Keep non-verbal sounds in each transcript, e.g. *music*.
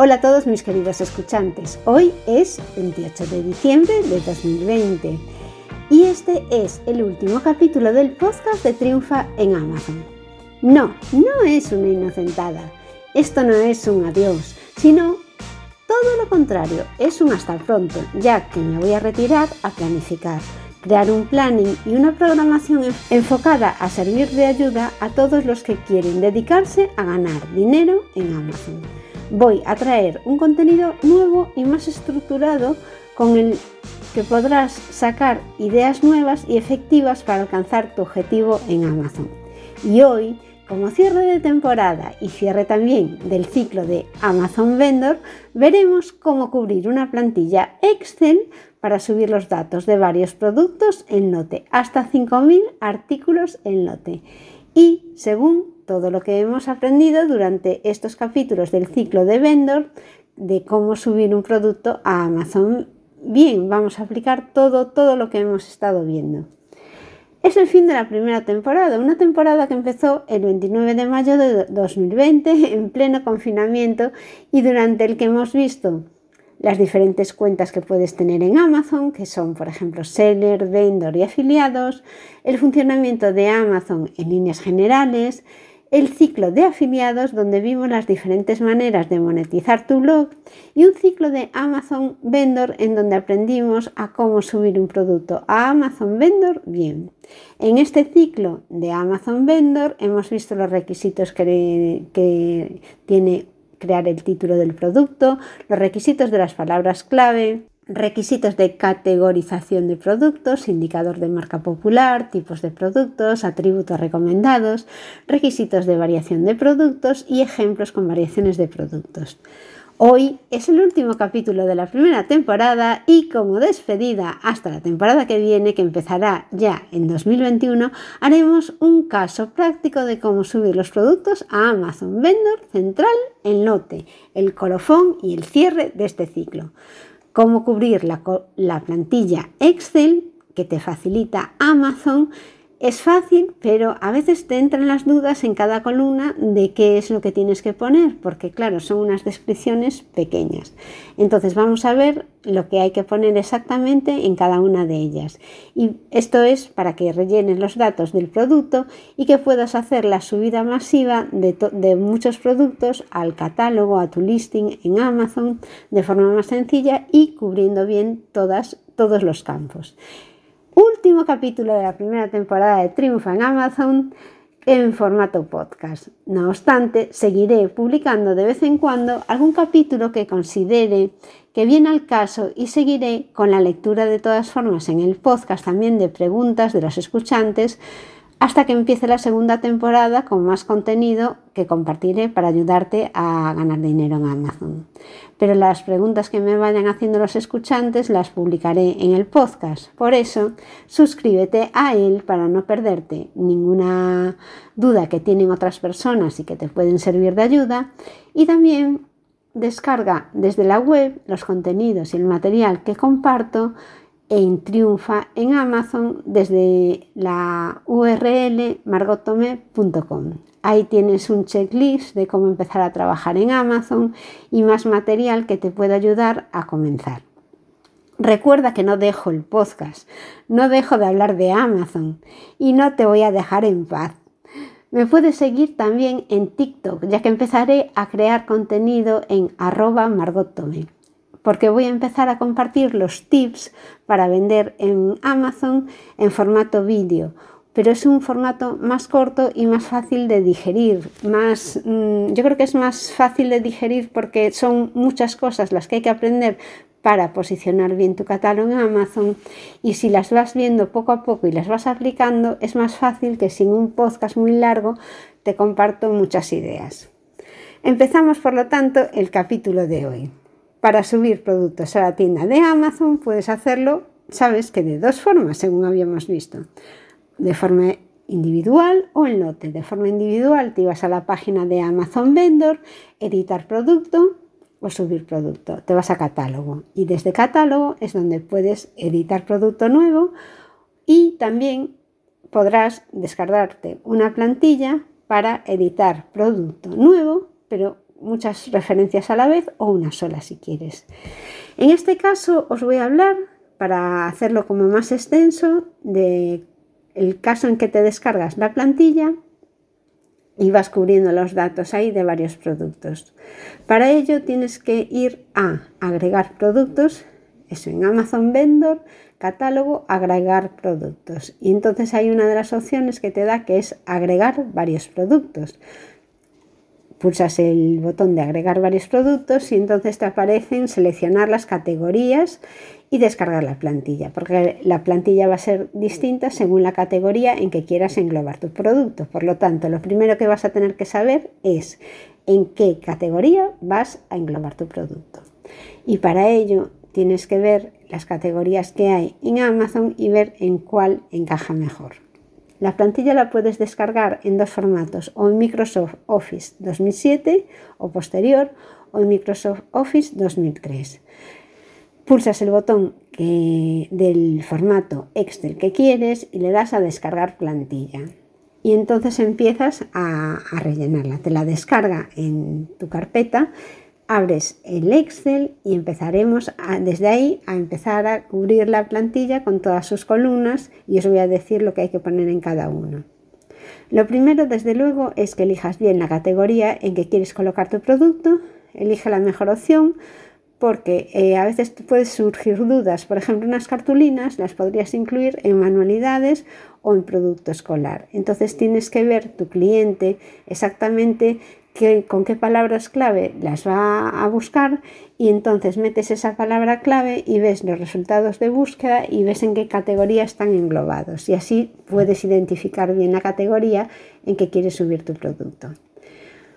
Hola a todos mis queridos escuchantes. Hoy es 28 de diciembre de 2020 y este es el último capítulo del podcast de Triunfa en Amazon. No, no es una inocentada. Esto no es un adiós, sino todo lo contrario, es un hasta pronto, ya que me voy a retirar a planificar, crear un planning y una programación enfocada a servir de ayuda a todos los que quieren dedicarse a ganar dinero en Amazon voy a traer un contenido nuevo y más estructurado con el que podrás sacar ideas nuevas y efectivas para alcanzar tu objetivo en Amazon. Y hoy, como cierre de temporada y cierre también del ciclo de Amazon Vendor, veremos cómo cubrir una plantilla Excel para subir los datos de varios productos en lote, hasta 5.000 artículos en lote. Y según todo lo que hemos aprendido durante estos capítulos del ciclo de vendor de cómo subir un producto a Amazon. Bien, vamos a aplicar todo, todo lo que hemos estado viendo. Es el fin de la primera temporada, una temporada que empezó el 29 de mayo de 2020 en pleno confinamiento y durante el que hemos visto las diferentes cuentas que puedes tener en Amazon, que son, por ejemplo, seller, vendor y afiliados, el funcionamiento de Amazon en líneas generales, el ciclo de afiliados donde vimos las diferentes maneras de monetizar tu blog y un ciclo de Amazon Vendor en donde aprendimos a cómo subir un producto a Amazon Vendor bien. En este ciclo de Amazon Vendor hemos visto los requisitos que, que tiene crear el título del producto, los requisitos de las palabras clave, requisitos de categorización de productos, indicador de marca popular, tipos de productos, atributos recomendados, requisitos de variación de productos y ejemplos con variaciones de productos. Hoy es el último capítulo de la primera temporada y como despedida hasta la temporada que viene, que empezará ya en 2021, haremos un caso práctico de cómo subir los productos a Amazon Vendor Central en lote, el colofón y el cierre de este ciclo cómo cubrir la, plantilla Excel que te facilita Amazon es fácil, pero a veces te entran las dudas en cada columna de qué es lo que tienes que poner, porque claro, son unas descripciones pequeñas. Entonces vamos a ver lo que hay que poner exactamente en cada una de ellas. Y esto es para que rellenes los datos del producto y que puedas hacer la subida masiva de, muchos productos al catálogo, a tu listing en Amazon de forma más sencilla y cubriendo bien todos los campos capítulo de la primera temporada de Triunfa en Amazon en formato podcast. No obstante, seguiré publicando de vez en cuando algún capítulo que considere que viene al caso y seguiré con la lectura de todas formas en el podcast también de preguntas de los escuchantes hasta que empiece la segunda temporada con más contenido que compartiré para ayudarte a ganar dinero en Amazon. Pero las preguntas que me vayan haciendo los escuchantes las publicaré en el podcast. Por eso, suscríbete a él para no perderte ninguna duda que tienen otras personas y que te pueden servir de ayuda. Y también descarga desde la web los contenidos y el material que comparto en Triunfa en Amazon desde la URL margotome.com. Ahí tienes un checklist de cómo empezar a trabajar en Amazon y más material que te puede ayudar a comenzar. Recuerda que no dejo el podcast, no dejo de hablar de Amazon y no te voy a dejar en paz. Me puedes seguir también en TikTok, ya que empezaré a crear contenido en arroba margotome porque voy a empezar a compartir los tips para vender en Amazon en formato vídeo pero es un formato más corto y más fácil de digerir. Más, mm, yo creo que es más fácil de digerir porque son muchas cosas las que hay que aprender para posicionar bien tu catálogo en Amazon y si las vas viendo poco a poco y las vas aplicando es más fácil que sin un podcast muy largo te comparto muchas ideas. Empezamos por lo tanto el capítulo de hoy. Para subir productos a la tienda de Amazon puedes hacerlo, sabes que de dos formas, según habíamos visto. De forma individual o en lote. De forma individual te ibas a la página de Amazon Vendor, editar producto o subir producto. Te vas a catálogo y desde catálogo es donde puedes editar producto nuevo y también podrás descargarte una plantilla para editar producto nuevo, pero muchas referencias a la vez o una sola si quieres. En este caso os voy a hablar, para hacerlo como más extenso, de caso en que te descargas la plantilla y vas cubriendo los datos ahí de varios productos. Para ello tienes que ir a agregar productos, eso en Amazon Vendor, catálogo, agregar productos. Y entonces hay una de las opciones que te da que es agregar varios productos pulsas el botón de agregar varios productos y entonces te aparecen seleccionar las categorías y descargar la plantilla, porque la plantilla va a ser distinta según la categoría en que quieras englobar tu producto. Por lo tanto, lo primero que vas a tener que saber es en qué categoría vas a englobar tu producto. Y para ello tienes que ver las categorías que hay en Amazon y ver en cuál encaja mejor. La plantilla la puedes descargar en dos formatos, o en Microsoft Office 2007 o posterior, o en Microsoft Office 2003. Pulsas el botón del formato Excel que quieres y le das a descargar plantilla. Y entonces empiezas a rellenarla. Te la descarga en tu carpeta abres el Excel y empezaremos desde ahí a empezar a cubrir la plantilla con todas sus columnas y os voy a decir lo que hay que poner en cada uno. Lo primero, desde luego, es que elijas bien la categoría en que quieres colocar tu producto, elige la mejor opción porque eh, a veces pueden surgir dudas. Por ejemplo, unas cartulinas las podrías incluir en manualidades o en producto escolar. Entonces tienes que ver tu cliente exactamente con qué palabras clave las va a buscar y entonces metes esa palabra clave y ves los resultados de búsqueda y ves en qué categoría están englobados y así puedes identificar bien la categoría en que quieres subir tu producto.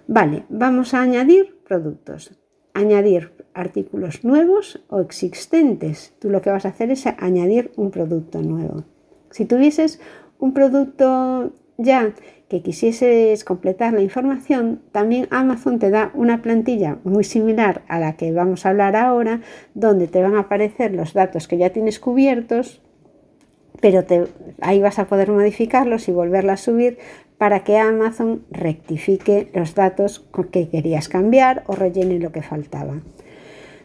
Vale, vamos a añadir productos. Añadir artículos nuevos o existentes. Tú lo que vas a hacer es añadir un producto nuevo. Si tuvieses un producto ya que quisieses completar la información, también Amazon te da una plantilla muy similar a la que vamos a hablar ahora, donde te van a aparecer los datos que ya tienes cubiertos, pero ahí vas a poder modificarlos y volverla a subir para que Amazon rectifique los datos que querías cambiar o rellene lo que faltaba.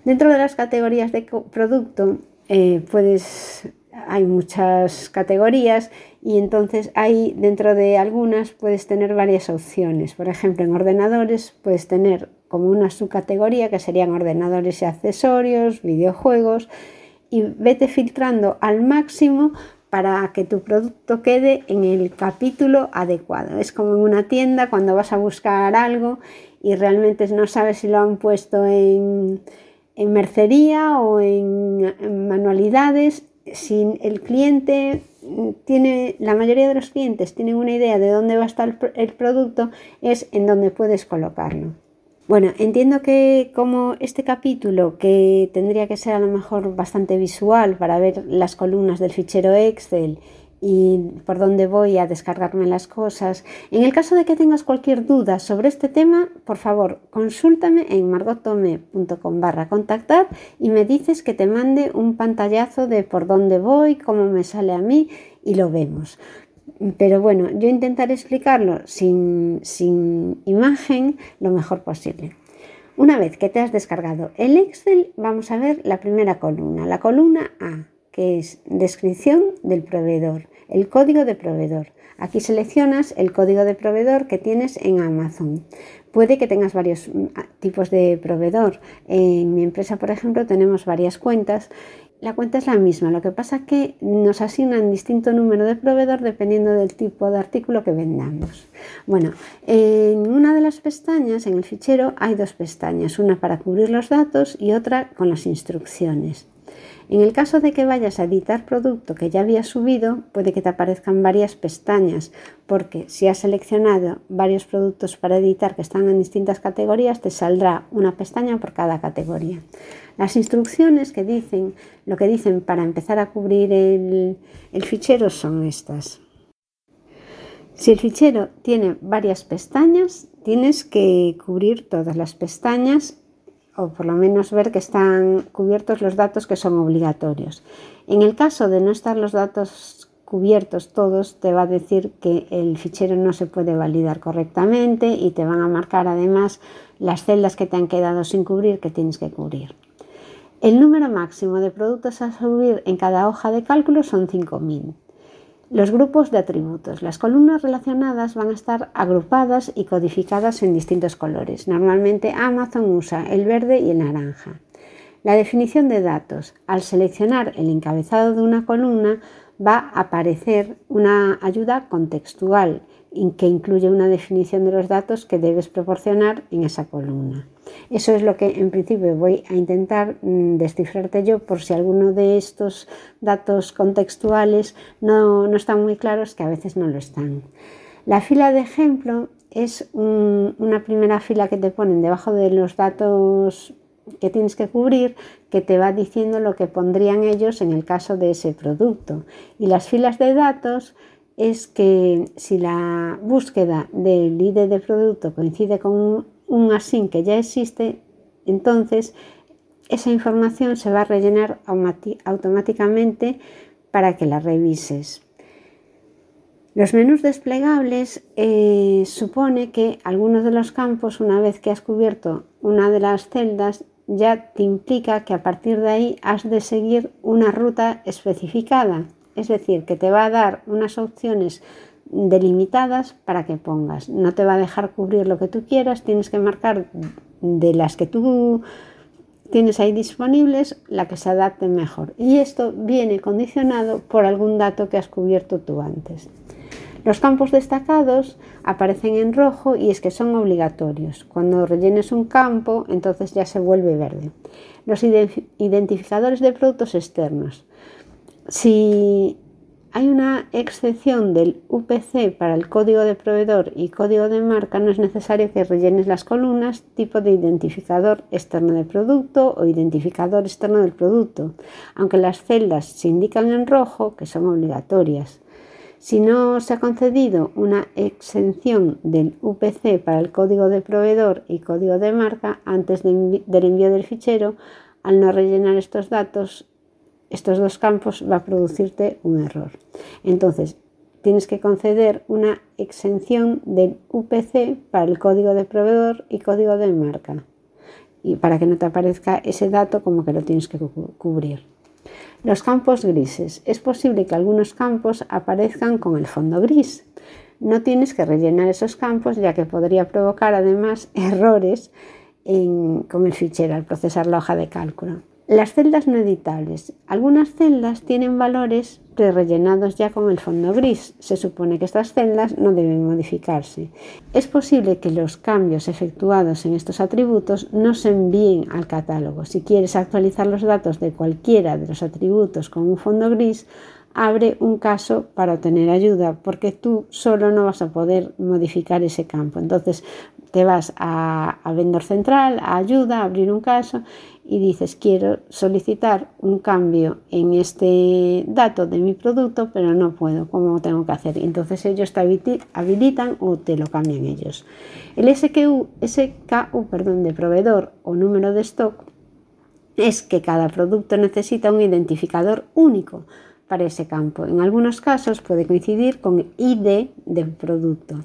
Dentro de las categorías de producto, eh, puedes hay muchas categorías y entonces hay dentro de algunas puedes tener varias opciones. Por ejemplo, en ordenadores puedes tener como una subcategoría que serían ordenadores y accesorios, videojuegos y vete filtrando al máximo para que tu producto quede en el capítulo adecuado. Es como en una tienda cuando vas a buscar algo y realmente no sabes si lo han puesto en, mercería o en manualidades si el cliente tiene, la mayoría de los clientes tienen una idea de dónde va a estar el, producto, es en donde puedes colocarlo. Bueno, entiendo que como este capítulo, que tendría que ser a lo mejor bastante visual para ver las columnas del fichero Excel y por dónde voy a descargarme las cosas. En el caso de que tengas cualquier duda sobre este tema, por favor, consúltame en margotome.com barra contactar y me dices que te mande un pantallazo de por dónde voy, cómo me sale a mí y lo vemos. Pero bueno, yo intentaré explicarlo sin, sin imagen lo mejor posible. Una vez que te has descargado el Excel, vamos a ver la primera columna, la columna A que es descripción del proveedor, el código de proveedor. Aquí seleccionas el código de proveedor que tienes en Amazon. Puede que tengas varios mm, tipos de proveedor. En mi empresa, por ejemplo, tenemos varias cuentas. La cuenta es la misma, lo que pasa es que nos asignan distinto número de proveedor dependiendo del tipo de artículo que vendamos. Bueno, en una de las pestañas, en el fichero, hay dos pestañas, una para cubrir los datos y otra con las instrucciones. En el caso de que vayas a editar producto que ya habías subido, puede que te aparezcan varias pestañas, porque si has seleccionado varios productos para editar que están en distintas categorías, te saldrá una pestaña por cada categoría. Las instrucciones que dicen, lo que dicen para empezar a cubrir el fichero son estas. Si el fichero tiene varias pestañas, tienes que cubrir todas las pestañas o por lo menos ver que están cubiertos los datos que son obligatorios. En el caso de no estar los datos cubiertos todos, te va a decir que el fichero no se puede validar correctamente y te van a marcar además las celdas que te han quedado sin cubrir que tienes que cubrir. El número máximo de productos a subir en cada hoja de cálculo son 5.000. Los grupos de atributos. Las columnas relacionadas van a estar agrupadas y codificadas en distintos colores. Normalmente Amazon usa el verde y el naranja. La definición de datos. Al seleccionar el encabezado de una columna va a aparecer una ayuda contextual que incluye una definición de los datos que debes proporcionar en esa columna. Eso es lo que en principio voy a intentar mm, descifrarte yo por si alguno de estos datos contextuales no, están muy claros, que a veces no lo están. La fila de ejemplo es una primera fila que te ponen debajo de los datos que tienes que cubrir que te va diciendo lo que pondrían ellos en el caso de ese producto. Y las filas de datos es que si la búsqueda del ID de producto coincide con async que ya existe, entonces esa información se va a rellenar automáticamente para que la revises. Los menús desplegables eh, supone que algunos de los campos, una vez que has cubierto una de las celdas, ya te implica que a partir de ahí has de seguir una ruta especificada, es decir, que te va a dar unas opciones delimitadas para que pongas. No te va a dejar cubrir lo que tú quieras, tienes que marcar de las que tú tienes ahí disponibles la que se adapte mejor. Y esto viene condicionado por algún dato que has cubierto tú antes. Los campos destacados aparecen en rojo y es que son obligatorios. Cuando rellenes un campo, entonces ya se vuelve verde. Los identificadores de productos externos. Si hay una excepción del UPC para el código de proveedor y código de marca, no es necesario que rellenes las columnas tipo de identificador externo de producto o identificador externo del producto, aunque las celdas se indican en rojo, que son obligatorias. Si no se ha concedido una exención del UPC para el código de proveedor y código de marca antes del envío del fichero, al no rellenar estos datos, estos dos campos va a producirte un error. Entonces, tienes que conceder una exención del UPC para el código de proveedor y código de marca y para que no te aparezca ese dato como que lo tienes que cubrir. Los campos grises. Es posible que algunos campos aparezcan con el fondo gris. No tienes que rellenar esos campos ya que podría provocar además errores con el fichero al procesar la hoja de cálculo. Las celdas no editables. Algunas celdas tienen valores rellenados ya con el fondo gris. Se supone que estas celdas no deben modificarse. Es posible que los cambios efectuados en estos atributos no se envíen al catálogo. Si quieres actualizar los datos de cualquiera de los atributos con un fondo gris, abre un caso para obtener ayuda, porque tú solo no vas a poder modificar ese campo. Entonces te vas a, a vendor central, a ayuda, a abrir un caso y dices quiero solicitar un cambio en este dato de mi producto, pero no puedo, ¿cómo tengo que hacer? Entonces ellos te habilitan o te lo cambian ellos. El SKU, SKU perdón, de proveedor o número de stock es que cada producto necesita un identificador único para ese campo. En algunos casos puede coincidir con ID del producto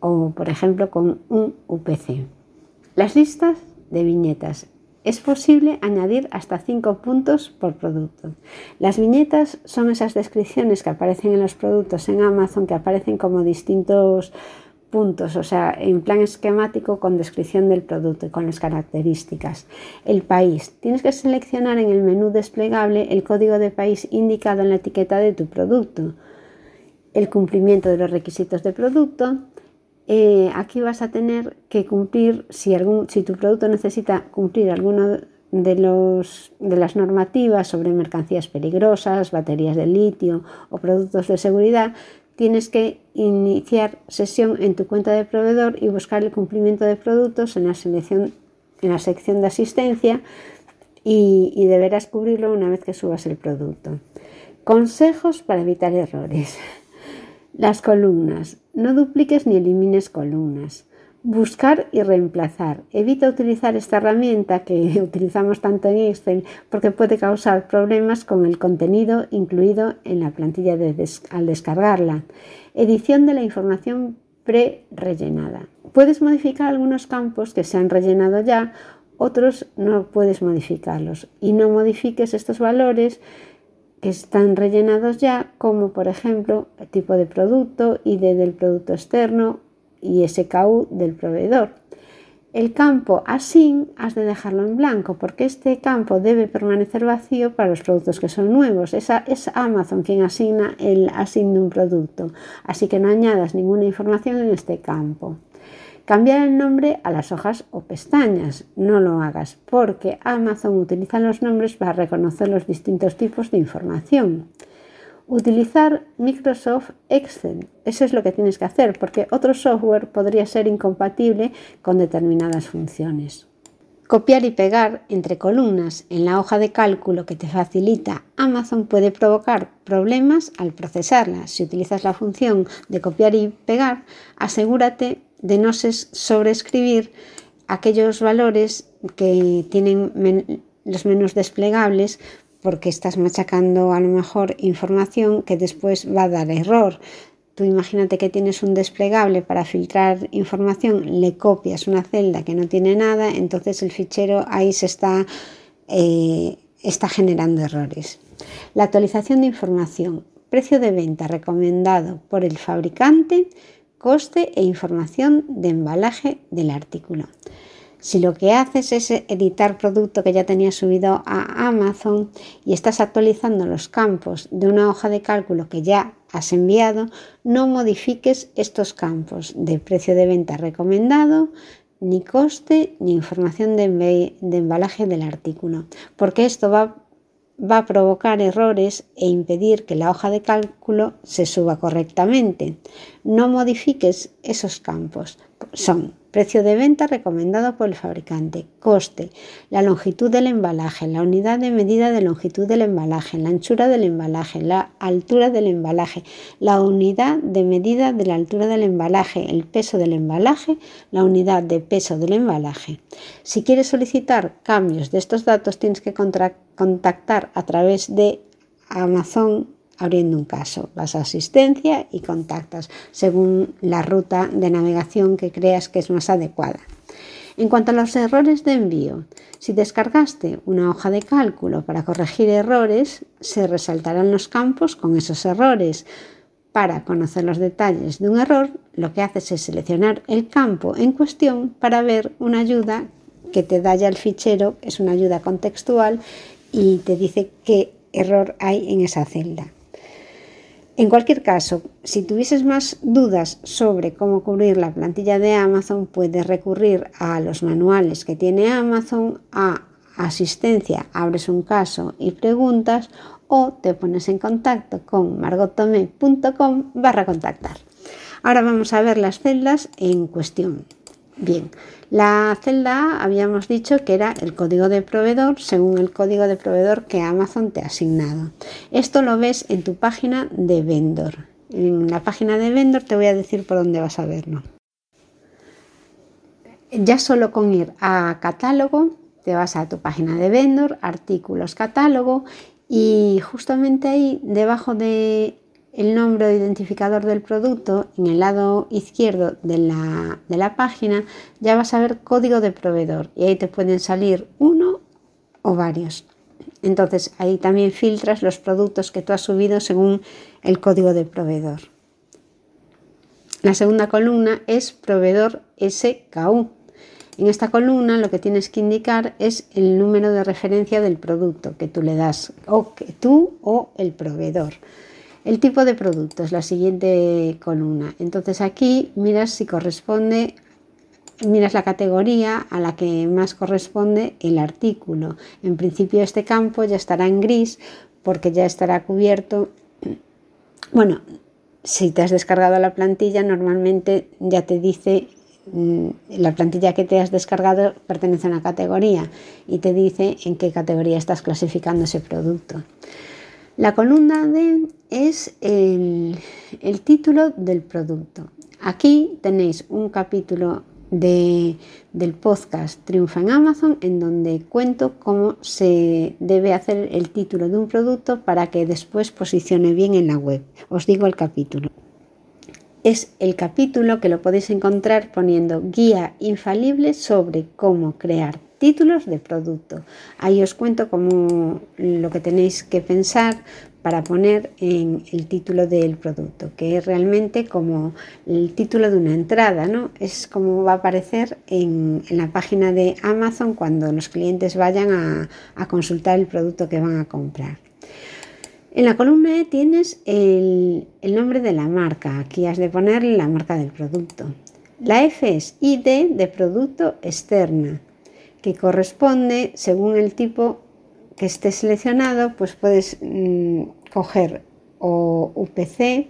o, por ejemplo, con un UPC. Las listas de viñetas es posible añadir hasta 5 puntos por producto. Las viñetas son esas descripciones que aparecen en los productos en Amazon que aparecen como distintos puntos, o sea, en plan esquemático con descripción del producto y con las características. El país. Tienes que seleccionar en el menú desplegable el código de país indicado en la etiqueta de tu producto. El cumplimiento de los requisitos de producto, eh, aquí vas a tener que cumplir, si, tu producto necesita cumplir alguno de, las normativas sobre mercancías peligrosas, baterías de litio o productos de seguridad, tienes que iniciar sesión en tu cuenta de proveedor y buscar el cumplimiento de productos en la, sección de asistencia y deberás cubrirlo una vez que subas el producto. Consejos para evitar errores. Las columnas. No dupliques ni elimines columnas. Buscar y reemplazar. Evita utilizar esta herramienta que *laughs* utilizamos tanto en Excel porque puede causar problemas con el contenido incluido en la plantilla al descargarla. Edición de la información pre-rellenada. Puedes modificar algunos campos que se han rellenado ya, otros no puedes modificarlos y no modifiques estos valores están rellenados ya, como por ejemplo el tipo de producto, ID del producto externo y SKU del proveedor. El campo async has de dejarlo en blanco porque este campo debe permanecer vacío para los productos que son nuevos. Es, es Amazon quien asigna el async de un producto, así que no añadas ninguna información en este campo. Cambiar el nombre a las hojas o pestañas. No lo hagas porque Amazon utiliza los nombres para reconocer los distintos tipos de información. Utilizar Microsoft Excel. Eso es lo que tienes que hacer porque otro software podría ser incompatible con determinadas funciones. Copiar y pegar entre columnas en la hoja de cálculo que te facilita Amazon puede provocar problemas al procesarla. Si utilizas la función de copiar y pegar, asegúrate de no sobreescribir aquellos valores que tienen los menús desplegables porque estás machacando a lo mejor información que después va a dar error. Tú imagínate que tienes un desplegable para filtrar información, le copias una celda que no tiene nada, entonces el fichero ahí se está, eh, está generando errores. La actualización de información. Precio de venta recomendado por el fabricante, coste e información de embalaje del artículo. Si lo que haces es editar producto que ya tenías subido a Amazon y estás actualizando los campos de una hoja de cálculo que ya has enviado, no modifiques estos campos de precio de venta recomendado, ni coste, ni información de, embalaje del artículo, porque esto va, va a provocar errores e impedir que la hoja de cálculo se suba correctamente. No modifiques esos campos. Son Precio de venta recomendado por el fabricante. Coste. La longitud del embalaje, la unidad de medida de longitud del embalaje, la anchura del embalaje, la altura del embalaje, la unidad de medida de la altura del embalaje, el peso del embalaje, la unidad de peso del embalaje. Si quieres solicitar cambios de estos datos tienes que contactar a través de Amazon abriendo un caso. Vas a asistencia y contactas según la ruta de navegación que creas que es más adecuada. En cuanto a los errores de envío, si descargaste una hoja de cálculo para corregir errores, se resaltarán los campos con esos errores. Para conocer los detalles de un error, lo que haces es seleccionar el campo en cuestión para ver una ayuda que te da ya el fichero, es una ayuda contextual y te dice qué error hay en esa celda. En cualquier caso, si tuvieses más dudas sobre cómo cubrir la plantilla de Amazon, puedes recurrir a los manuales que tiene Amazon, a asistencia, abres un caso y preguntas o te pones en contacto con margotome.com barra contactar. Ahora vamos a ver las celdas en cuestión. Bien, la celda habíamos dicho que era el código de proveedor según el código de proveedor que Amazon te ha asignado. Esto lo ves en tu página de vendor. En la página de vendor te voy a decir por dónde vas a verlo. Ya solo con ir a catálogo, te vas a tu página de vendor, artículos, catálogo y justamente ahí debajo de el nombre o identificador del producto en el lado izquierdo de la, página, ya vas a ver código de proveedor y ahí te pueden salir uno o varios. Entonces ahí también filtras los productos que tú has subido según el código de proveedor. La segunda columna es proveedor SKU. En esta columna lo que tienes que indicar es el número de referencia del producto que tú le das, o que tú o el proveedor. El tipo de producto es la siguiente columna. Entonces aquí miras si corresponde, miras la categoría a la que más corresponde el artículo. En principio este campo ya estará en gris porque ya estará cubierto. Bueno, si te has descargado la plantilla, normalmente ya te dice mm, la plantilla que te has descargado pertenece a una categoría y te dice en qué categoría estás clasificando ese producto. La columna D es el, título del producto. Aquí tenéis un capítulo del podcast Triunfa en Amazon, en donde cuento cómo se debe hacer el título de un producto para que después posicione bien en la web. Os digo el capítulo. Es el capítulo que lo podéis encontrar poniendo guía infalible sobre cómo crear títulos de producto. Ahí os cuento cómo lo que tenéis que pensar para poner en el título del producto, que es realmente como el título de una entrada, ¿no? Es como va a aparecer en, la página de Amazon cuando los clientes vayan a, consultar el producto que van a comprar. En la columna E tienes el, el, nombre de la marca. Aquí has de poner la marca del producto. La F es ID de producto externa, que corresponde según el tipo que esté seleccionado, pues puedes mm, coger o UPC,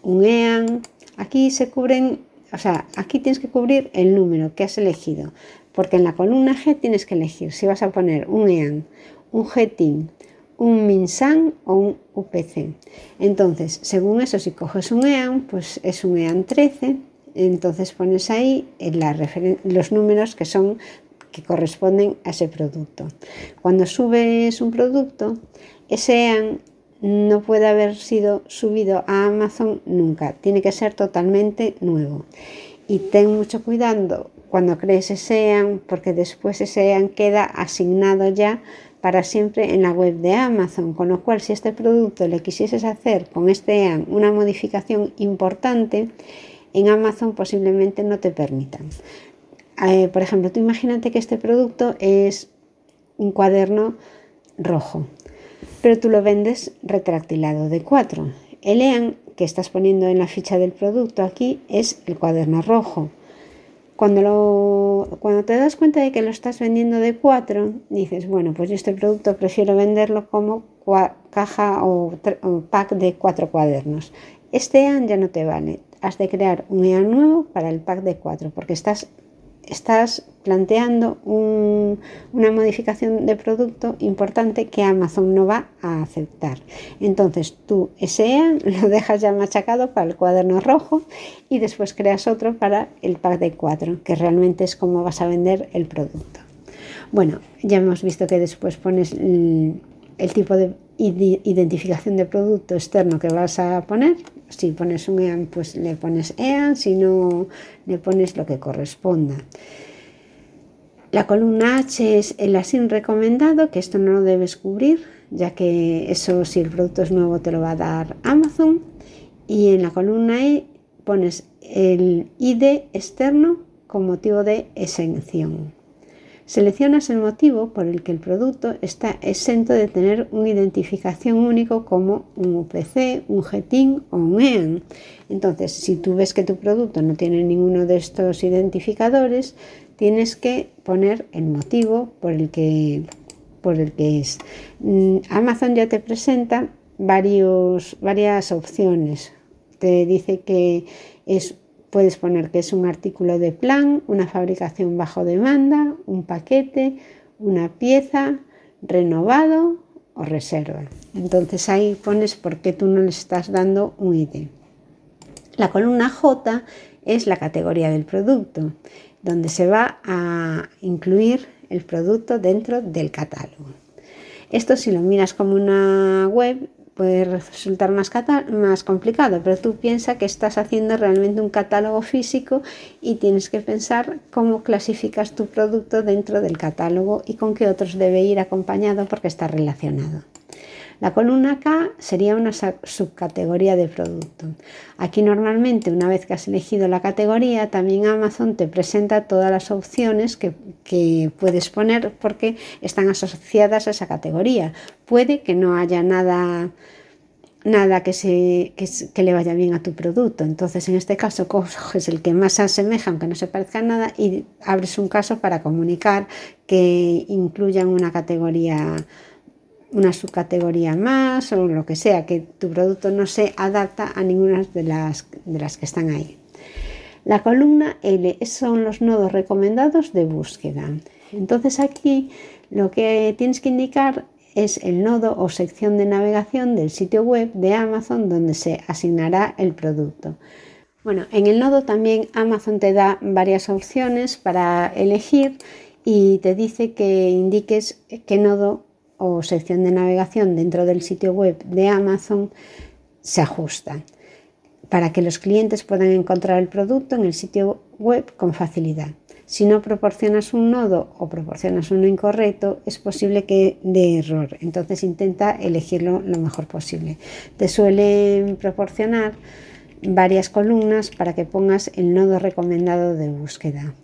un EAN. Aquí se cubren, o sea, aquí tienes que cubrir el número que has elegido, porque en la columna G tienes que elegir si vas a poner un EAN, un GTIN, un MINSAN o un UPC. Entonces, según eso, si coges un EAN, pues es un EAN 13, entonces pones ahí los números que son que corresponden a ese producto. Cuando subes un producto, ese EAN no puede haber sido subido a Amazon nunca, tiene que ser totalmente nuevo. Y ten mucho cuidado cuando crees ese EAN, porque después ese EAN queda asignado ya para siempre en la web de Amazon, con lo cual si este producto le quisieses hacer con este EAN una modificación importante, en Amazon posiblemente no te permitan. Eh, por ejemplo, tú imagínate que este producto es un cuaderno rojo, pero tú lo vendes retractilado de 4. El EAN que estás poniendo en la ficha del producto aquí es el cuaderno rojo. Cuando, te das cuenta de que lo estás vendiendo de 4, dices, bueno, pues yo este producto prefiero venderlo como caja o, o pack de 4 cuadernos. Este EAN ya no te vale. Has de crear un EAN nuevo para el pack de 4 porque estás estás planteando una modificación de producto importante que Amazon no va a aceptar. Entonces tú ese EAN lo dejas ya machacado para el cuaderno rojo y después creas otro para el pack de 4, que realmente es como vas a vender el producto. Bueno, ya hemos visto que después pones el tipo de identificación de producto externo que vas a poner. Si pones un EAN, pues le pones EAN, si no, le pones lo que corresponda. La columna H es el ASIN recomendado, que esto no lo debes cubrir, ya que eso si el producto es nuevo te lo va a dar Amazon. Y en la columna E pones el ID externo con motivo de exención. Seleccionas el motivo por el que el producto está exento de tener una identificación único como un UPC, un GTIN o un EAN. Entonces, si tú ves que tu producto no tiene ninguno de estos identificadores, tienes que poner el motivo por el que, por el que es. Mm, Amazon ya te presenta varios, varias opciones. Te dice que es Puedes poner que es un artículo de plan, una fabricación bajo demanda, un paquete, una pieza, renovado o reserva. Entonces ahí pones por qué tú no le estás dando un ID. La columna J es la categoría del producto, donde se va a incluir el producto dentro del catálogo. Esto si lo miras como una web puede resultar más, más complicado, pero tú piensas que estás haciendo realmente un catálogo físico y tienes que pensar cómo clasificas tu producto dentro del catálogo y con qué otros debe ir acompañado porque está relacionado. La columna K sería una subcategoría de producto. Aquí normalmente una vez que has elegido la categoría, también Amazon te presenta todas las opciones que, puedes poner porque están asociadas a esa categoría. Puede que no haya nada nada que, se, que, le vaya bien a tu producto. Entonces, en este caso, coges el que más se asemeja, aunque no se parezca a nada, y abres un caso para comunicar que incluyan una categoría una subcategoría más o lo que sea, que tu producto no se adapta a ninguna de las, de las que están ahí. La columna L son los nodos recomendados de búsqueda. Entonces aquí lo que tienes que indicar es el nodo o sección de navegación del sitio web de Amazon donde se asignará el producto. Bueno, en el nodo también Amazon te da varias opciones para elegir y te dice que indiques qué nodo o sección de navegación dentro del sitio web de Amazon se ajusta para que los clientes puedan encontrar el producto en el sitio web con facilidad. Si no proporcionas un nodo o proporcionas uno incorrecto, es posible que dé error. Entonces intenta elegirlo lo mejor posible. Te suelen proporcionar varias columnas para que pongas el nodo recomendado de búsqueda.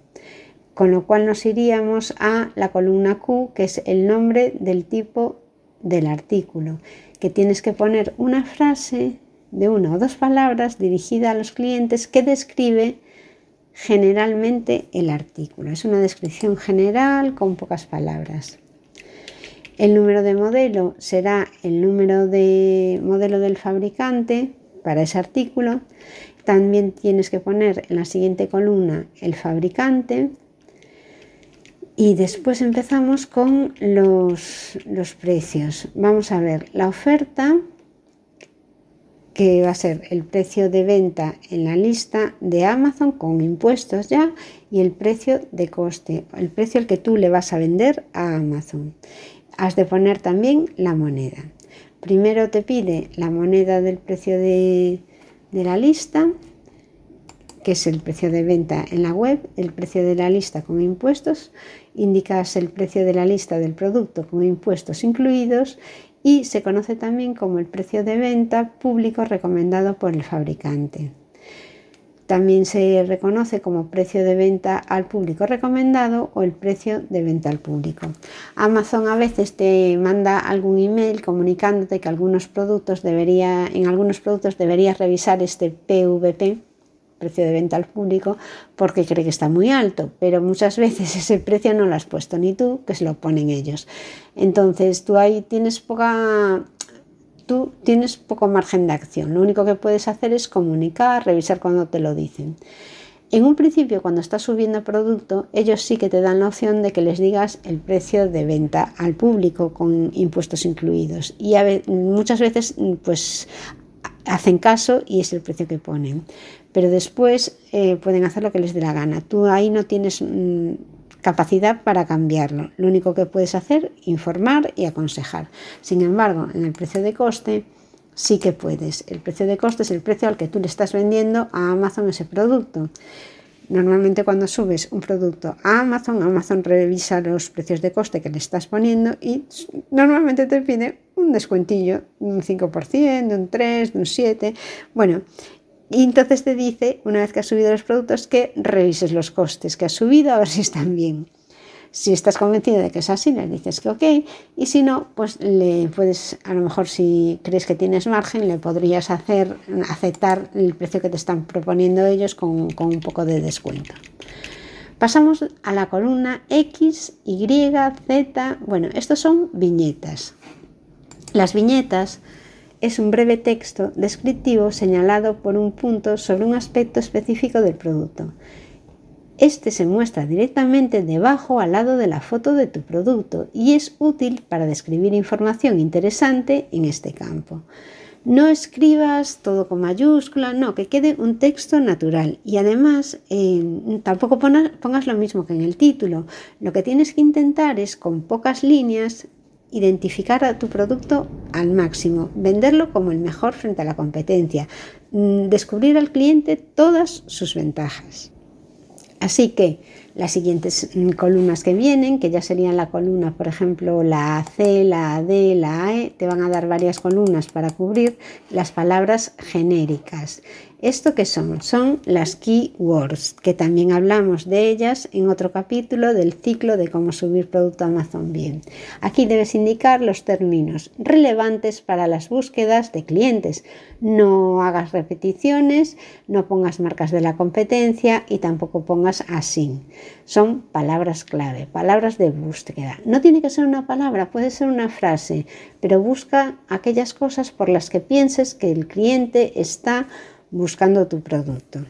Con lo cual nos iríamos a la columna Q, que es el nombre del tipo del artículo, que tienes que poner una frase de una o dos palabras dirigida a los clientes que describe generalmente el artículo. Es una descripción general con pocas palabras. El número de modelo será el número de modelo del fabricante para ese artículo. También tienes que poner en la siguiente columna el fabricante. Y después empezamos con los, los precios. Vamos a ver la oferta que va a ser el precio de venta en la lista de Amazon con impuestos ya y el precio de coste, el precio al que tú le vas a vender a Amazon. Has de poner también la moneda. Primero te pide la moneda del precio de, de la lista, que es el precio de venta en la web, el precio de la lista con impuestos, indicas el precio de la lista del producto con impuestos incluidos y se conoce también como el precio de venta público recomendado por el fabricante. También se reconoce como precio de venta al público recomendado o el precio de venta al público. Amazon a veces te manda algún email comunicándote que algunos productos debería, en algunos productos deberías revisar este PVP, precio de venta al público porque cree que está muy alto, pero muchas veces *laughs* ese precio no lo has puesto ni tú, que se lo ponen ellos. Entonces tú ahí tienes poca tú tienes poco margen de acción. Lo único que puedes hacer es comunicar, revisar cuando te lo dicen. En un principio, cuando estás subiendo producto, ellos sí que te dan la opción de que les digas el precio de venta al público con impuestos incluidos. Y muchas veces, pues hacen caso y es el precio que ponen pero después eh, pueden hacer lo que les dé la gana. Tú ahí no tienes mm, capacidad para cambiarlo. Lo único que puedes hacer, informar y aconsejar. Sin embargo, en el precio de coste sí que puedes. El precio de coste es el precio al que tú le estás vendiendo a Amazon ese producto. Normalmente cuando subes un producto a Amazon, Amazon revisa los precios de coste que le estás poniendo y normalmente te pide un descuentillo, un 5%, de un 3%, de un 7%. Bueno, y entonces te dice, una vez que has subido los productos, que revises los costes que has subido a ver si están bien. Si estás convencido de que es así, le dices que ok. Y si no, pues le puedes, a lo mejor si crees que tienes margen, le podrías hacer aceptar el precio que te están proponiendo ellos con, con un poco de descuento. Pasamos a la columna X, Y, Z. Bueno, estos son viñetas. Las viñetas es un breve texto descriptivo señalado por un punto sobre un aspecto específico del producto. Este se muestra directamente debajo al lado de la foto de tu producto y es útil para describir información interesante en este campo. No escribas todo con mayúscula, no, que quede un texto natural y además eh, tampoco pongas lo mismo que en el título. Lo que tienes que intentar es con pocas líneas identificar a tu producto al máximo, venderlo como el mejor frente a la competencia, mm, descubrir al cliente todas sus ventajas. Así que las siguientes mm, columnas que vienen, que ya serían la columna, por ejemplo, la C, la D, la AE, te van a dar varias columnas para cubrir las palabras genéricas. ¿Esto qué son? Son las keywords, que también hablamos de ellas en otro capítulo del ciclo de cómo subir producto a Amazon bien. Aquí debes indicar los términos relevantes para las búsquedas de clientes. No hagas repeticiones, no pongas marcas de la competencia y tampoco pongas así. Son palabras clave, palabras de búsqueda. No tiene que ser una palabra, puede ser una frase, pero busca aquellas cosas por las que pienses que el cliente está buscando tu producto.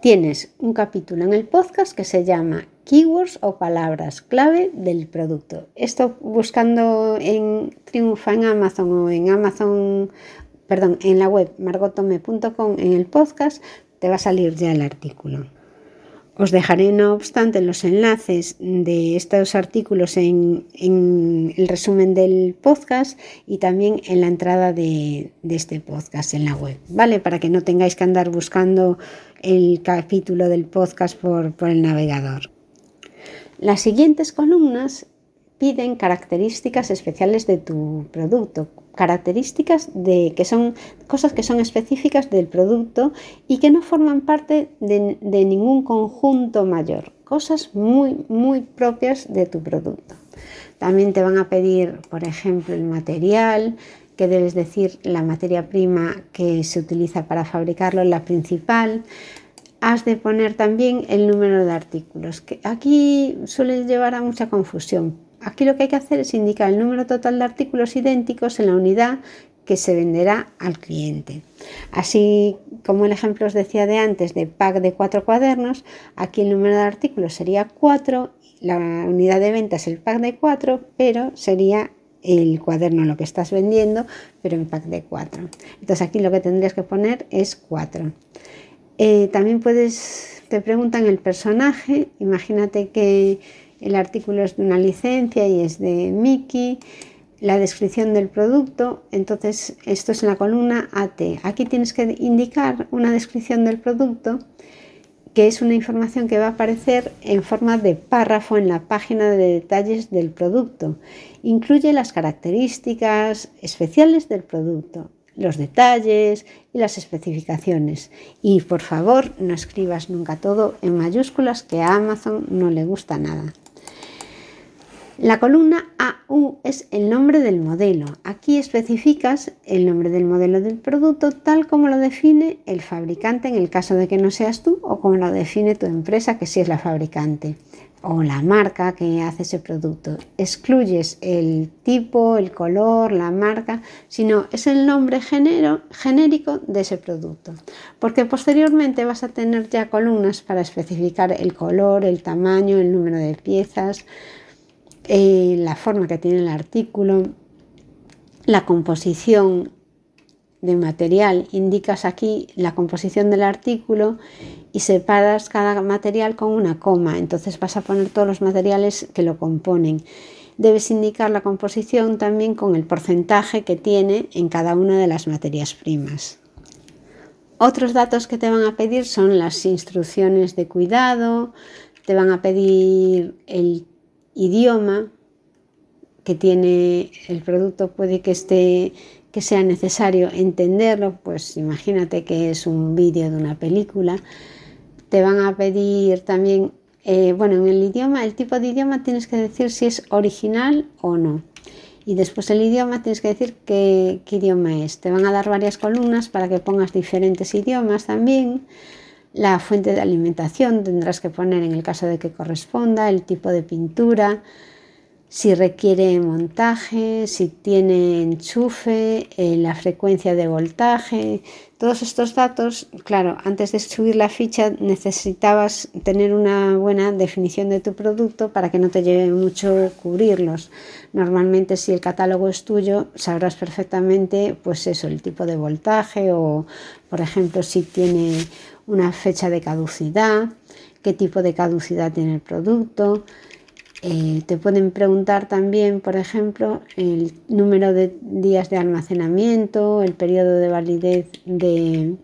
Tienes un capítulo en el podcast que se llama Keywords o palabras clave del producto. Esto buscando en Triunfa en Amazon o en Amazon perdón, en la web margotome.com en el podcast te va a salir ya el artículo. Os dejaré, no obstante, los enlaces de estos artículos en, el resumen del podcast y también en la entrada de, este podcast en la web, ¿vale? Para que no tengáis que andar buscando el capítulo del podcast por, por el navegador. Las siguientes columnas piden características especiales de tu producto, características de que son cosas que son específicas del producto y que no forman parte de, ningún conjunto mayor, cosas muy muy propias de tu producto. También te van a pedir, por ejemplo, el material, que debes decir la materia prima que se utiliza para fabricarlo, la principal. Has de poner también el número de artículos, que aquí suele llevar a mucha confusión, Aquí lo que hay que hacer es indicar el número total de artículos idénticos en la unidad que se venderá al cliente. Así como el ejemplo os decía de antes de pack de cuatro cuadernos, aquí el número de artículos sería 4, la unidad de venta es el pack de 4, pero sería el cuaderno lo que estás vendiendo, pero en pack de 4. Entonces aquí lo que tendrías que poner es 4. Eh, también puedes, te preguntan el personaje, imagínate que el artículo es de una licencia y es de Mickey, la descripción del producto, entonces esto es en la columna AT. Aquí tienes que indicar una descripción del producto que es una información que va a aparecer en forma de párrafo en la página de detalles del producto. Incluye las características especiales del producto, los detalles y las especificaciones. Y por favor, no escribas nunca todo en mayúsculas que a Amazon no le gusta nada. La columna AU es el nombre del modelo. Aquí especificas el nombre del modelo del producto tal como lo define el fabricante en el caso de que no seas tú o como lo define tu empresa que sí es la fabricante o la marca que hace ese producto. Excluyes el tipo, el color, la marca, sino es el nombre genérico de ese producto. Porque posteriormente vas a tener ya columnas para especificar el color, el tamaño, el número de piezas, eh, la forma que tiene el artículo, la composición de material. Indicas aquí la composición del artículo y separas cada material con una coma. Entonces vas a poner todos los materiales que lo componen. Debes indicar la composición también con el porcentaje que tiene en cada una de las materias primas. Otros datos que te van a pedir son las instrucciones de cuidado, te van a pedir el idioma que tiene el producto puede que esté que sea necesario entenderlo, pues imagínate que es un vídeo de una película. Te van a pedir también, eh, bueno, en el idioma, el tipo de idioma tienes que decir si es original o no. Y después el idioma tienes que decir qué, qué idioma es. Te van a dar varias columnas para que pongas diferentes idiomas también. La fuente de alimentación tendrás que poner en el caso de que corresponda, el tipo de pintura, si requiere montaje, si tiene enchufe, eh, la frecuencia de voltaje. Todos estos datos, claro, antes de subir la ficha necesitabas tener una buena definición de tu producto para que no te lleve mucho cubrirlos. Normalmente si el catálogo es tuyo sabrás perfectamente pues eso, el tipo de voltaje o por ejemplo si tiene una fecha de caducidad, qué tipo de caducidad tiene el producto. Eh, te pueden preguntar también, por ejemplo, el número de días de almacenamiento, el periodo de validez de,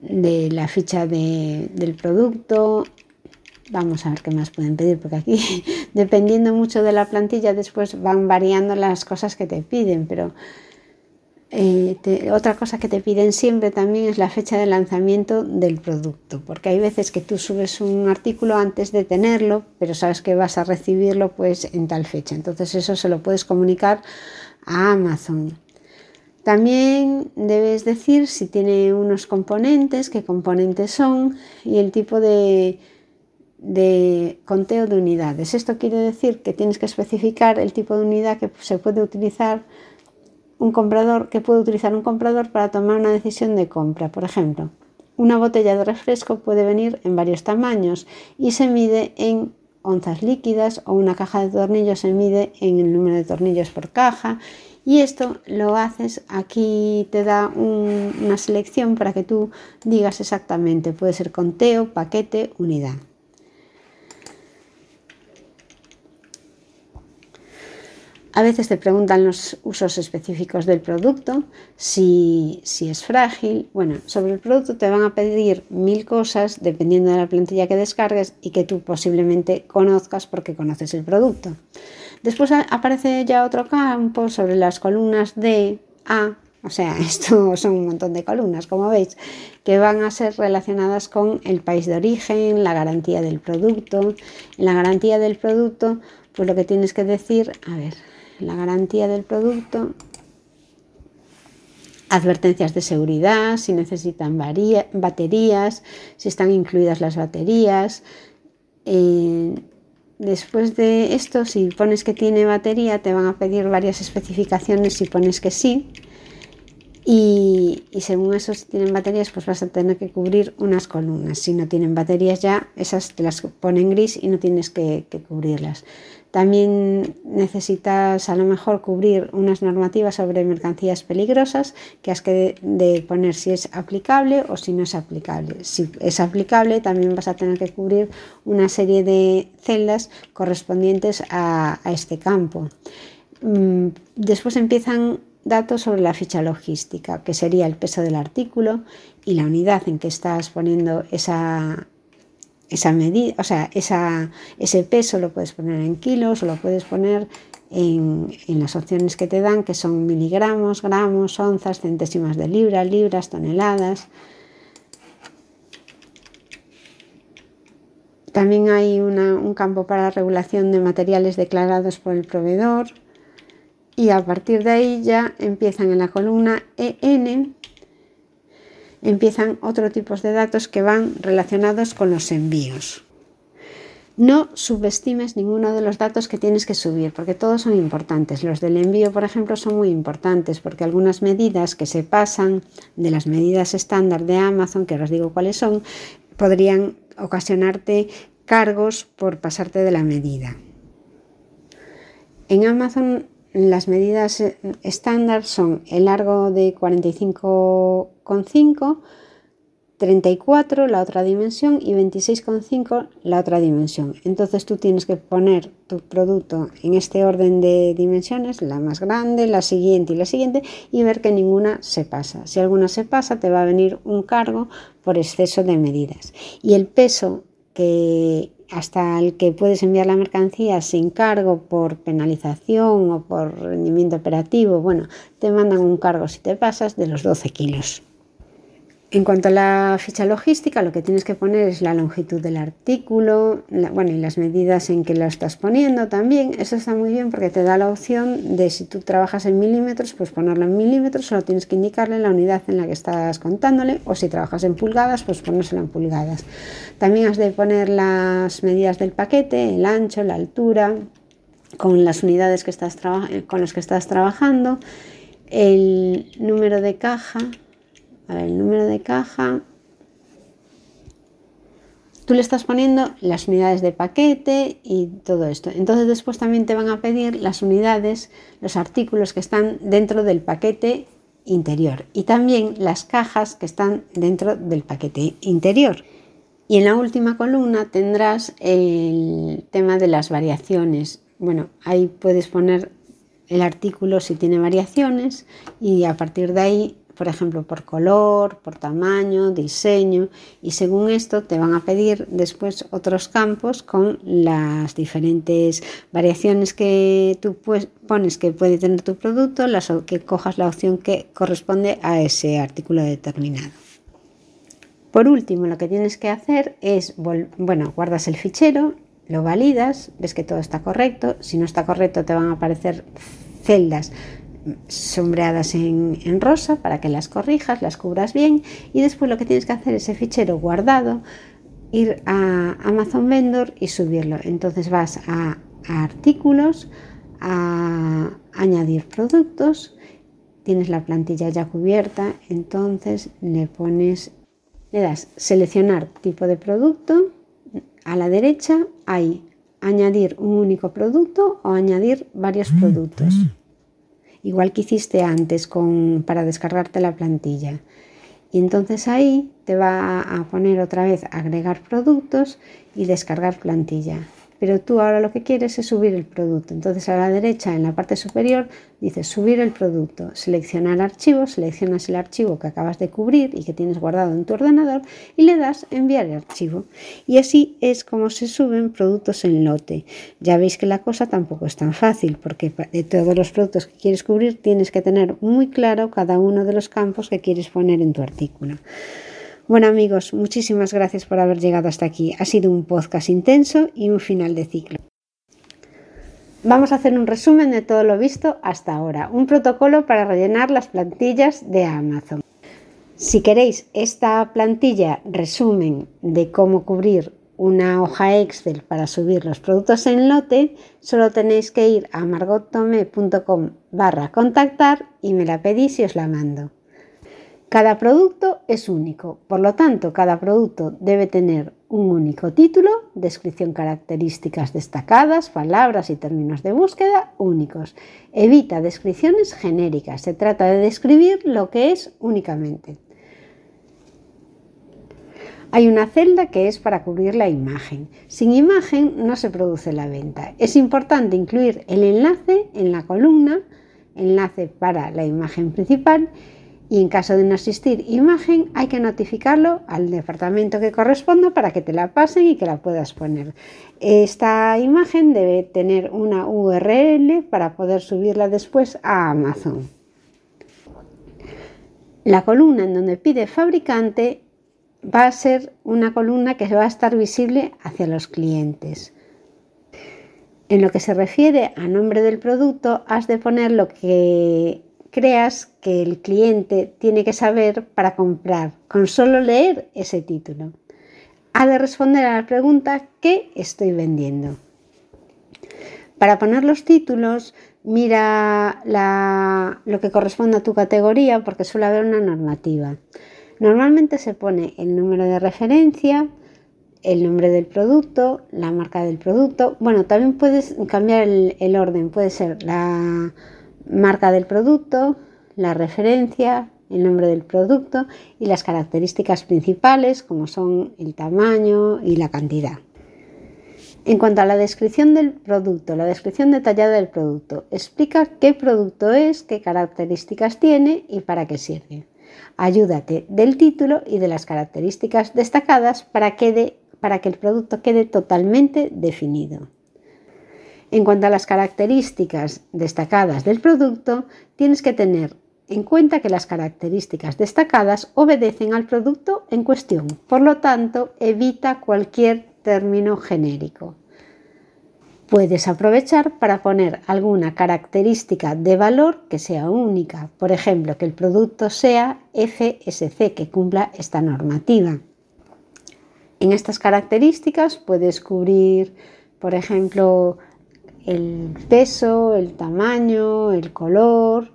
de la ficha del producto. Vamos a ver qué más pueden pedir, porque aquí, *laughs* dependiendo mucho de la plantilla, después van variando las cosas que te piden, pero eh, otra cosa que te piden siempre también es la fecha de lanzamiento del producto, porque hay veces que tú subes un artículo antes de tenerlo, pero sabes que vas a recibirlo pues en tal fecha. Entonces eso se lo puedes comunicar a Amazon. También debes decir si tiene unos componentes, qué componentes son y el tipo de, de conteo de unidades. Esto quiere decir que tienes que especificar el tipo de unidad que se puede utilizar un comprador que puede utilizar un comprador para tomar una decisión de compra. Por ejemplo, una botella de refresco puede venir en varios tamaños y se mide en onzas líquidas o una caja de tornillos se mide en el número de tornillos por caja Y esto lo haces, aquí te da una selección para que tú digas exactamente, puede ser conteo, paquete, unidad. A veces te preguntan los usos específicos del producto, si, es frágil. Bueno, sobre el producto te van a pedir mil cosas dependiendo de la plantilla que descargues y que tú posiblemente conozcas porque conoces el producto. Después aparece ya otro campo sobre las columnas D, A, o sea, *laughs* esto son un montón de columnas, como veis, que van a ser relacionadas con el país de origen, la garantía del producto. En la garantía del producto, pues lo que tienes que decir, a ver, la garantía del producto, advertencias de seguridad, si necesitan baterías, si están incluidas las baterías. Eh, después de esto, si pones que tiene batería, te van a pedir varias especificaciones si pones que sí. Y, según eso, si tienen baterías, pues vas a tener que cubrir unas columnas. Si no tienen baterías ya, esas te las ponen gris y no tienes que cubrirlas. También necesitas a lo mejor cubrir unas normativas sobre mercancías peligrosas que has que de poner si es aplicable o si no es aplicable. Si es aplicable también vas a tener que cubrir una serie de celdas correspondientes a, este campo. Mm, después empiezan datos sobre la ficha logística, que sería el peso del artículo y la unidad en que estás poniendo esa, esa medida, o sea, ese peso lo puedes poner en kilos o lo puedes poner en, las opciones que te dan, que son miligramos, gramos, onzas, centésimas de libra, libras, toneladas. También hay un campo para regulación de materiales declarados por el proveedor y a partir de ahí ya empiezan en la columna EN empiezan otro tipos de datos que van relacionados con los envíos. No subestimes ninguno de los datos que tienes que subir, porque todos son importantes. Los del envío, por ejemplo, son muy importantes, porque algunas medidas que se pasan de las medidas estándar de Amazon, que os digo cuáles son, podrían ocasionarte cargos por pasarte de la medida. En Amazon las medidas eh, estándar son el largo de 45,5, 34 la otra dimensión y 26,5 la otra dimensión. Entonces tú tienes que poner tu producto en este orden de dimensiones, la más grande, la siguiente y la siguiente, y ver que ninguna se pasa. Si alguna se pasa, te va a venir un cargo por exceso de medidas. Y el peso que hasta el que puedes enviar la mercancía sin cargo por penalización o por rendimiento operativo, bueno, te mandan un cargo si te pasas de los 12 kilos. En cuanto a la ficha logística, lo que tienes que poner es la longitud del artículo, bueno, y las medidas en que lo estás poniendo también. Eso está muy bien porque te da la opción de si tú trabajas en milímetros, pues ponerlo en milímetros, solo tienes que indicarle la unidad en la que estás contándole, o si trabajas en pulgadas, pues ponérselo en pulgadas. También has de poner las medidas del paquete, el ancho, la altura, con las unidades que estás con las que estás trabajando, el número de caja el número de caja. Tú le estás poniendo las unidades de paquete y todo esto. Entonces después también te van a pedir las unidades, los artículos que están dentro del paquete interior y también las cajas que están dentro del paquete interior. Y en la última columna tendrás el tema de las variaciones. Bueno, ahí puedes poner el artículo si tiene variaciones y a partir de ahí por ejemplo, por color, por tamaño, diseño, y según esto te van a pedir después otros campos con las diferentes variaciones que tú pones que puede tener tu producto, las, que cojas la opción que corresponde a ese artículo determinado. Por último, lo que tienes que hacer es, bueno, guardas el fichero, lo validas, ves que todo está correcto, si no está correcto te van a aparecer celdas sombreadas en, rosa para que las corrijas, las cubras bien y después lo que tienes que hacer es ese fichero guardado, ir a Amazon Vendor y subirlo. Entonces vas a, a artículos, a añadir productos, tienes la plantilla ya cubierta, entonces le pones, le das seleccionar tipo de producto, a la derecha hay añadir un único producto o añadir varios productos igual que hiciste antes con, para descargarte la plantilla. Y entonces ahí te va a poner otra vez agregar productos y descargar plantilla pero tú ahora lo que quieres es subir el producto. Entonces a la derecha, en la parte superior, dices subir el producto. Selecciona el archivo, seleccionas el archivo que acabas de cubrir y que tienes guardado en tu ordenador y le das enviar el archivo. Y así es como se suben productos en lote. Ya veis que la cosa tampoco es tan fácil porque de todos los productos que quieres cubrir tienes que tener muy claro cada uno de los campos que quieres poner en tu artículo. Bueno amigos, muchísimas gracias por haber llegado hasta aquí. Ha sido un podcast intenso y un final de ciclo. Vamos a hacer un resumen de todo lo visto hasta ahora, un protocolo para rellenar las plantillas de Amazon. Si queréis esta plantilla resumen de cómo cubrir una hoja Excel para subir los productos en lote, solo tenéis que ir a margottome.com barra contactar y me la pedís y os la mando. Cada producto es único, por lo tanto, cada producto debe tener un único título, descripción, características destacadas, palabras y términos de búsqueda únicos. Evita descripciones genéricas, se trata de describir lo que es únicamente. Hay una celda que es para cubrir la imagen. Sin imagen no se produce la venta. Es importante incluir el enlace en la columna, enlace para la imagen principal y en caso de no existir imagen hay que notificarlo al departamento que corresponda para que te la pasen y que la puedas poner. Esta imagen debe tener una URL para poder subirla después a Amazon. La columna en donde pide fabricante va a ser una columna que va a estar visible hacia los clientes. En lo que se refiere a nombre del producto, has de poner lo que creas que el cliente tiene que saber para comprar con solo leer ese título. Ha de responder a la pregunta ¿qué estoy vendiendo? Para poner los títulos, mira lo que corresponde a tu categoría porque suele haber una normativa. Normalmente se pone el número de referencia, el nombre del producto, la marca del producto. Bueno, también puedes cambiar el orden, puede ser la marca del producto, la referencia, el nombre del producto y las características principales como son el tamaño y la cantidad. En cuanto a la descripción del producto, la descripción detallada del producto explica qué producto es, qué características tiene y para qué sirve. Ayúdate del título y de las características destacadas para, que el producto quede totalmente definido. En cuanto a las características destacadas del producto, tienes que tener en cuenta que las características destacadas obedecen al producto en cuestión. Por lo tanto, evita cualquier término genérico. Puedes aprovechar para poner alguna característica de valor que sea única, por ejemplo, que el producto sea FSC, que cumpla esta normativa. En estas características puedes cubrir, por ejemplo, el peso, el tamaño, el color.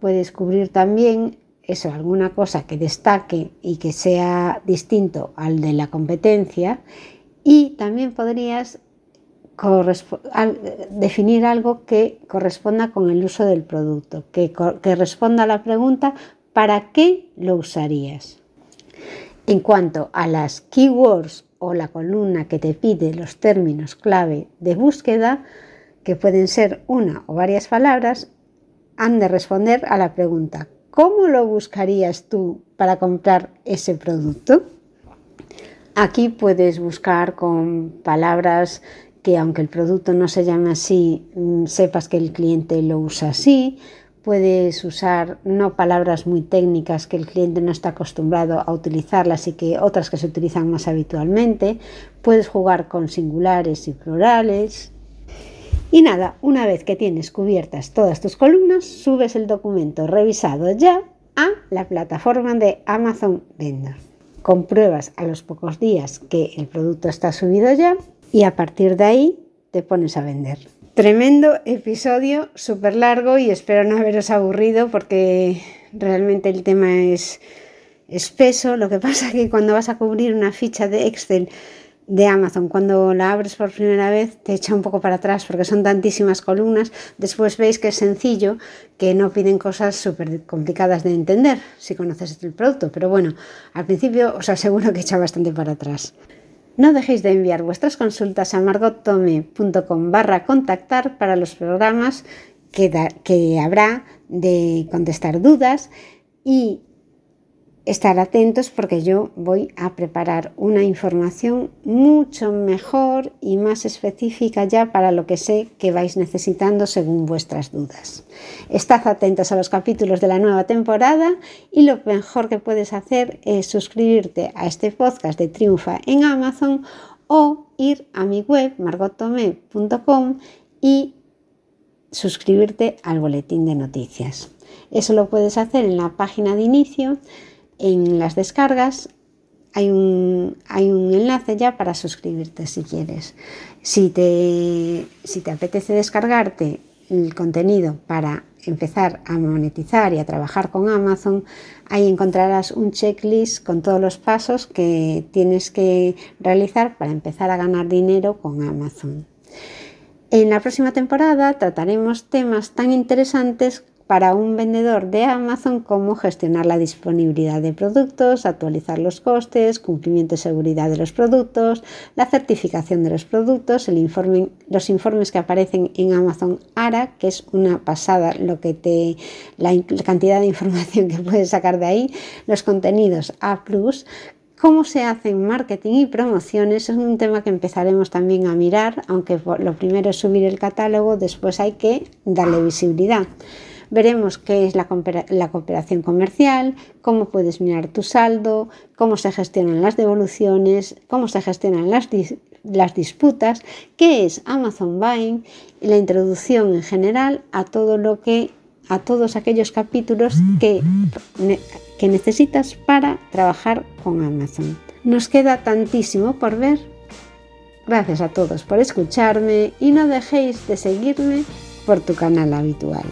Puedes cubrir también eso, alguna cosa que destaque y que sea distinto al de la competencia. Y también podrías definir algo que corresponda con el uso del producto, que, que responda a la pregunta ¿para qué lo usarías? En cuanto a las keywords o la columna que te pide los términos clave de búsqueda, que pueden ser una o varias palabras, han de responder a la pregunta ¿cómo lo buscarías tú para comprar ese producto? Aquí puedes buscar con palabras que aunque el producto no se llame así, mm, sepas que el cliente lo usa así. Puedes usar no palabras muy técnicas que el cliente no está acostumbrado a utilizarlas y que otras que se utilizan más habitualmente. Puedes jugar con singulares y plurales. Y nada, una vez que tienes cubiertas todas tus columnas, subes el documento revisado ya a la plataforma de Amazon Vendor. Compruebas a los pocos días que el producto está subido ya y a partir de ahí te pones a vender. Tremendo episodio, súper largo y espero no haberos aburrido porque realmente el tema es espeso. Lo que pasa es que cuando vas a cubrir una ficha de Excel de Amazon cuando la abres por primera vez te echa un poco para atrás porque son tantísimas columnas. Después veis que es sencillo, que no piden cosas súper complicadas de entender si conoces el producto. Pero bueno, al principio os aseguro que echa bastante para atrás. No dejéis de enviar vuestras consultas a margottome.com barra contactar para los programas que, que habrá de contestar dudas y estar atentos porque yo voy a preparar una información mucho mejor y más específica ya para lo que sé que vais necesitando según vuestras dudas. Estad atentos a los capítulos de la nueva temporada y lo mejor que puedes hacer es suscribirte a este podcast de Triunfa en Amazon o ir a mi web margotome.com y suscribirte al boletín de noticias. Eso lo puedes hacer en la página de inicio en las descargas hay un, hay un, enlace ya para suscribirte si quieres. Si te, si te apetece descargarte el contenido para empezar a monetizar y a trabajar con Amazon, ahí encontrarás un checklist con todos los pasos que tienes que realizar para empezar a ganar dinero con Amazon. En la próxima temporada trataremos temas tan interesantes para un vendedor de Amazon cómo gestionar la disponibilidad de productos, actualizar los costes, cumplimiento de seguridad de los productos, la certificación de los productos, los informes que aparecen en Amazon ARA, que es una pasada lo que te la, cantidad de información *laughs* que puedes sacar de ahí, los contenidos A+, cómo se hacen marketing y promociones es un tema que empezaremos también a mirar, aunque lo primero es subir el catálogo, después hay que darle visibilidad. Veremos qué es la, cooperación comercial, cómo puedes mirar tu saldo, cómo se gestionan las devoluciones, cómo se gestionan las, las disputas, qué es Amazon Buying y la introducción en general a todo lo que a todos aquellos capítulos que, que necesitas para trabajar con Amazon. Nos queda tantísimo por ver. Gracias a todos por escucharme y no dejéis de seguirme por tu canal habitual.